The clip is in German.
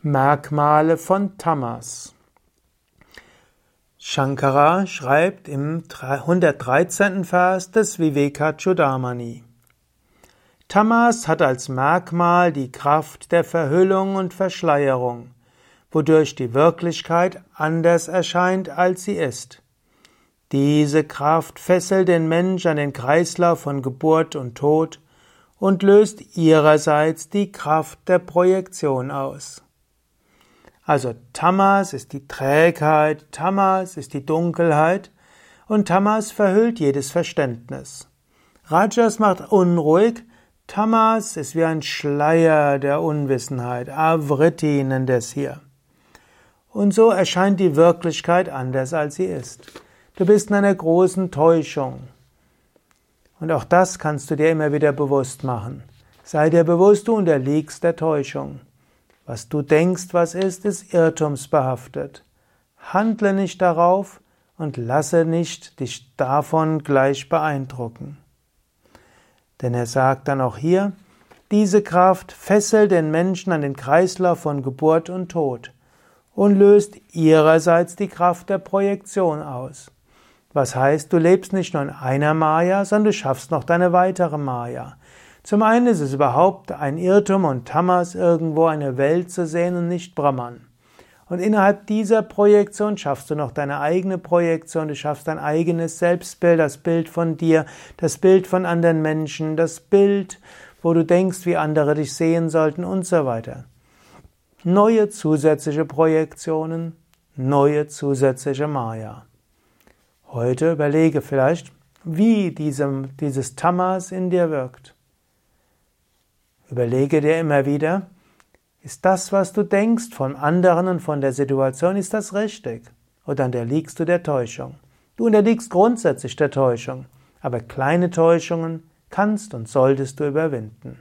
Merkmale von Tamas. Shankara schreibt im 113. Vers des Vivekachudamani. Tamas hat als Merkmal die Kraft der Verhüllung und Verschleierung, wodurch die Wirklichkeit anders erscheint, als sie ist. Diese Kraft fesselt den Mensch an den Kreislauf von Geburt und Tod und löst ihrerseits die Kraft der Projektion aus. Also Tamas ist die Trägheit, Tamas ist die Dunkelheit und Tamas verhüllt jedes Verständnis. Rajas macht unruhig, Tamas ist wie ein Schleier der Unwissenheit, Avriti nennt es hier. Und so erscheint die Wirklichkeit anders als sie ist. Du bist in einer großen Täuschung. Und auch das kannst du dir immer wieder bewusst machen. Sei dir bewusst, du unterliegst der Täuschung. Was du denkst, was ist, ist irrtumsbehaftet. Handle nicht darauf und lasse nicht dich davon gleich beeindrucken. Denn er sagt dann auch hier, diese Kraft fesselt den Menschen an den Kreislauf von Geburt und Tod und löst ihrerseits die Kraft der Projektion aus. Was heißt, du lebst nicht nur in einer Maya, sondern du schaffst noch deine weitere Maya. Zum einen ist es überhaupt ein Irrtum und Tamas, irgendwo eine Welt zu sehen und nicht Brahman. Und innerhalb dieser Projektion schaffst du noch deine eigene Projektion, du schaffst dein eigenes Selbstbild, das Bild von dir, das Bild von anderen Menschen, das Bild, wo du denkst, wie andere dich sehen sollten und so weiter. Neue zusätzliche Projektionen, neue zusätzliche Maya. Heute überlege vielleicht, wie diesem, dieses Tamas in dir wirkt. Überlege dir immer wieder, ist das, was du denkst von anderen und von der Situation, ist das richtig? Oder unterliegst du der Täuschung? Du unterliegst grundsätzlich der Täuschung, aber kleine Täuschungen kannst und solltest du überwinden.